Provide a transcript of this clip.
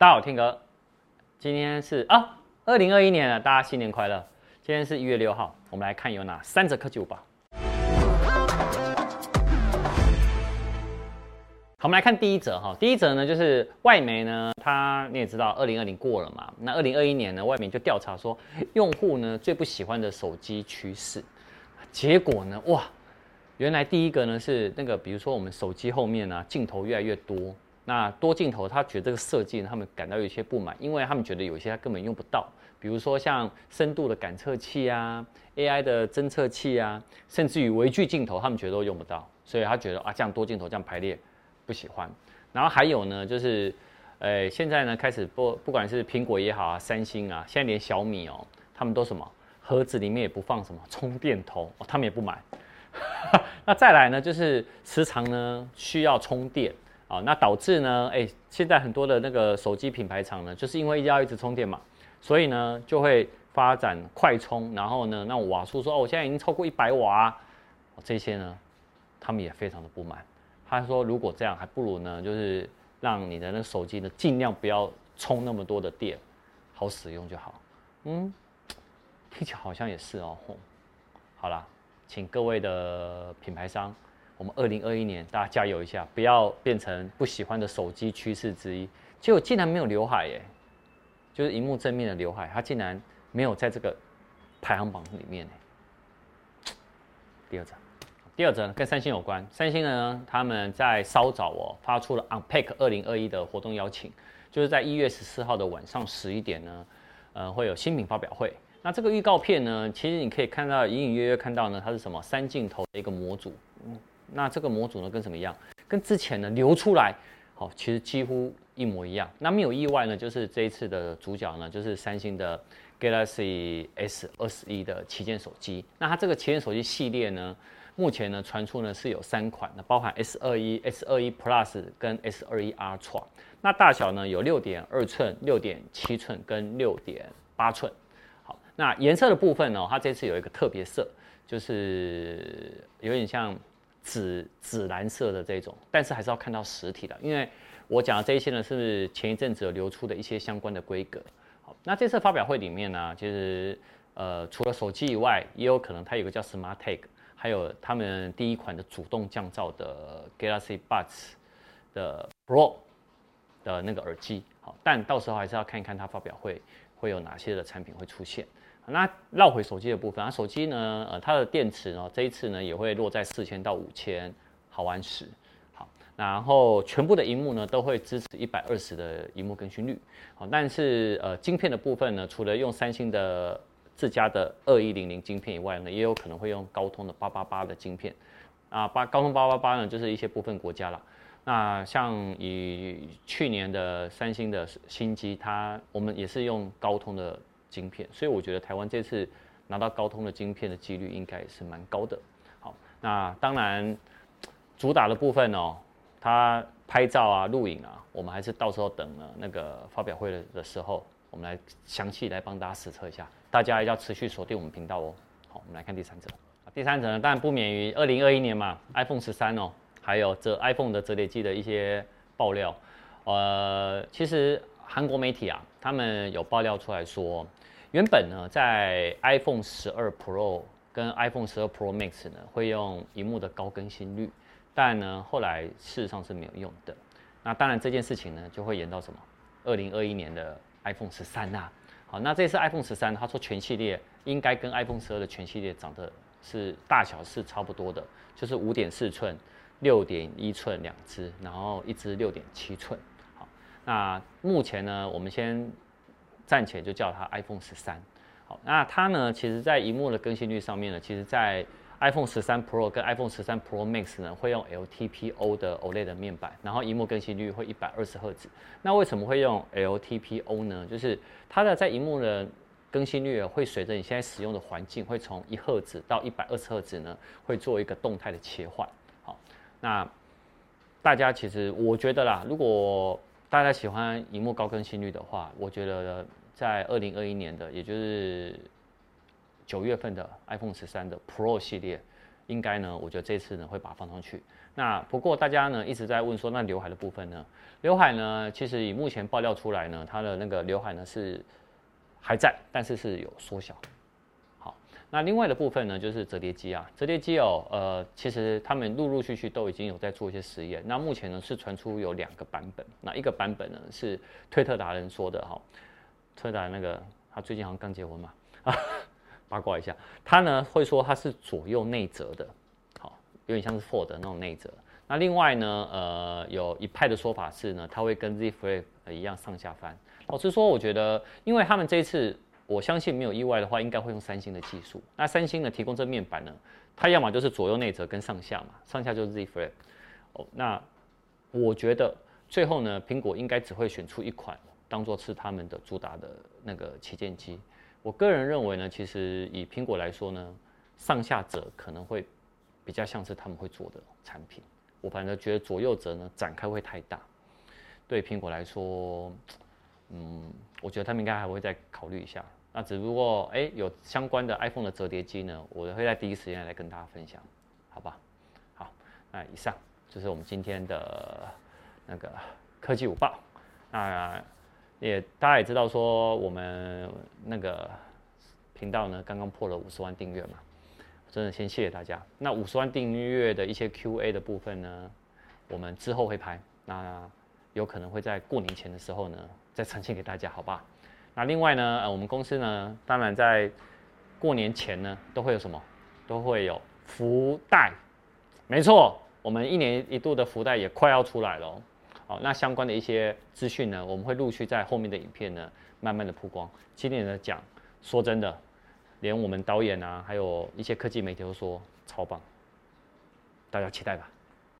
大家好，天哥，今天是啊，二零二一年了，大家新年快乐。今天是一月六号，我们来看有哪三则科技午报。好，我们来看第一则哈，第一则呢就是外媒呢，它你也知道，二零二零过了嘛，那二零二一年呢，外媒就调查说，用户呢最不喜欢的手机趋势，结果呢，哇，原来第一个呢是那个，比如说我们手机后面呢镜头越来越多。那多镜头，他觉得这个设计他们感到有些不满，因为他们觉得有些他根本用不到，比如说像深度的感测器啊、AI 的侦测器啊，甚至于微距镜头，他们觉得都用不到，所以他觉得啊，这样多镜头这样排列不喜欢。然后还有呢，就是，呃，现在呢开始不不管是苹果也好啊，三星啊，现在连小米哦，他们都什么盒子里面也不放什么充电头，哦，他们也不买。那再来呢，就是时常呢需要充电。啊，那导致呢，哎，现在很多的那个手机品牌厂呢，就是因为要一直充电嘛，所以呢就会发展快充，然后呢，那瓦数说哦，我现在已经超过一百瓦，这些呢，他们也非常的不满。他说，如果这样，还不如呢，就是让你的那手机呢，尽量不要充那么多的电，好使用就好。嗯，听起来好像也是哦。好啦，请各位的品牌商。我们二零二一年，大家加油一下，不要变成不喜欢的手机趋势之一。结果竟然没有刘海耶，就是荧幕正面的刘海，它竟然没有在这个排行榜里面。第二张，第二则跟三星有关。三星呢，他们在稍早哦发出了 Unpack 二零二一的活动邀请，就是在一月十四号的晚上十一点呢，呃，会有新品发表会。那这个预告片呢，其实你可以看到隐隐约约看到呢，它是什么三镜头的一个模组。那这个模组呢，跟什么一样？跟之前呢流出来，好，其实几乎一模一样。那没有意外呢，就是这一次的主角呢，就是三星的 Galaxy S 二十一的旗舰手机。那它这个旗舰手机系列呢，目前呢传出呢是有三款，那包含 S 二一、S 二一 Plus 跟 S 二一 Ultra。那大小呢有六点二寸、六点七寸跟六点八寸。好，那颜色的部分呢，它这次有一个特别色，就是有点像。紫紫蓝色的这种，但是还是要看到实体的，因为我讲的这一些呢，是前一阵子有流出的一些相关的规格。好，那这次发表会里面呢，其实呃，除了手机以外，也有可能它有个叫 Smart Tag，还有他们第一款的主动降噪的 Galaxy Buds 的 Pro 的那个耳机。好，但到时候还是要看一看它发表会会有哪些的产品会出现。那绕回手机的部分，那手机呢，呃，它的电池呢，这一次呢也会落在四千到五千毫安时。好，然后全部的荧幕呢都会支持一百二十的荧幕更新率。好，但是呃，晶片的部分呢，除了用三星的自家的二一零零晶片以外呢，也有可能会用高通的八八八的晶片。啊，八高通八八八呢，就是一些部分国家啦。那像以去年的三星的新机，它我们也是用高通的。晶片，所以我觉得台湾这次拿到高通的晶片的几率应该也是蛮高的。好，那当然主打的部分哦，它拍照啊、录影啊，我们还是到时候等了那个发表会的的时候，我们来详细来帮大家实测一下。大家要持续锁定我们频道哦。好，我们来看第三则。第三则呢，当然不免于二零二一年嘛，iPhone 十三哦，还有这 iPhone 的折叠机的一些爆料。呃，其实韩国媒体啊，他们有爆料出来说。原本呢，在 iPhone 十二 Pro 跟 iPhone 十二 Pro Max 呢，会用萤幕的高更新率，但呢，后来事实上是没有用的。那当然这件事情呢，就会延到什么？二零二一年的 iPhone 十三呐。好，那这次 iPhone 十三，他说全系列应该跟 iPhone 十二的全系列长得是大小是差不多的，就是五点四寸、六点一寸两只，然后一只六点七寸。那目前呢，我们先。暂且就叫它 iPhone 十三，好，那它呢，其实在荧幕的更新率上面呢，其实在 iPhone 十三 Pro 跟 iPhone 十三 Pro Max 呢，会用 LTPO 的 OLED 的面板，然后荧幕更新率会一百二十赫兹。那为什么会用 LTPO 呢？就是它的在荧幕的更新率会随着你现在使用的环境，会从一赫兹到一百二十赫兹呢，会做一个动态的切换。好，那大家其实我觉得啦，如果大家喜欢荧幕高更新率的话，我觉得在二零二一年的，也就是九月份的 iPhone 十三的 Pro 系列，应该呢，我觉得这次呢会把它放上去。那不过大家呢一直在问说，那刘海的部分呢？刘海呢，其实以目前爆料出来呢，它的那个刘海呢是还在，但是是有缩小。那另外的部分呢，就是折叠机啊，折叠机哦，呃，其实他们陆陆续续都已经有在做一些实验。那目前呢是传出有两个版本，那一个版本呢是推特达人说的哈，推特达那个他最近好像刚结婚嘛，啊，八卦一下，他呢会说他是左右内折的，好，有点像是 Ford 的那种内折。那另外呢，呃，有一派的说法是呢，它会跟 Z Flip 一样上下翻。老实说，我觉得，因为他们这次，我相信没有意外的话，应该会用三星的技术。那三星呢，提供这面板呢，它要么就是左右内折跟上下嘛，上下就是 Z Flip。哦，那我觉得最后呢，苹果应该只会选出一款当做是他们的主打的那个旗舰机。我个人认为呢，其实以苹果来说呢，上下折可能会比较像是他们会做的产品。我反正觉得左右折呢展开会太大，对苹果来说，嗯，我觉得他们应该还会再考虑一下。那只不过哎、有相关的 iPhone 的折叠机呢，我会在第一时间来跟大家分享，好吧？好，那以上就是我们今天的那个科技午报。那也大家也知道说，我们那个频道呢刚刚破了五十万订阅嘛。真的先谢谢大家。那五十万订阅的一些 Q&A 的部分呢，我们之后会拍，那有可能会在过年前的时候呢再呈现给大家，好吧？那另外呢，呃，我们公司呢，当然在过年前呢都会有什么？都会有福袋。没错，我们一年一度的福袋也快要出来了。好，那相关的一些资讯呢，我们会陆续在后面的影片呢慢慢的曝光。今年的讲，说真的。连我们导演啊，还有一些科技媒体都说超棒，大家期待吧。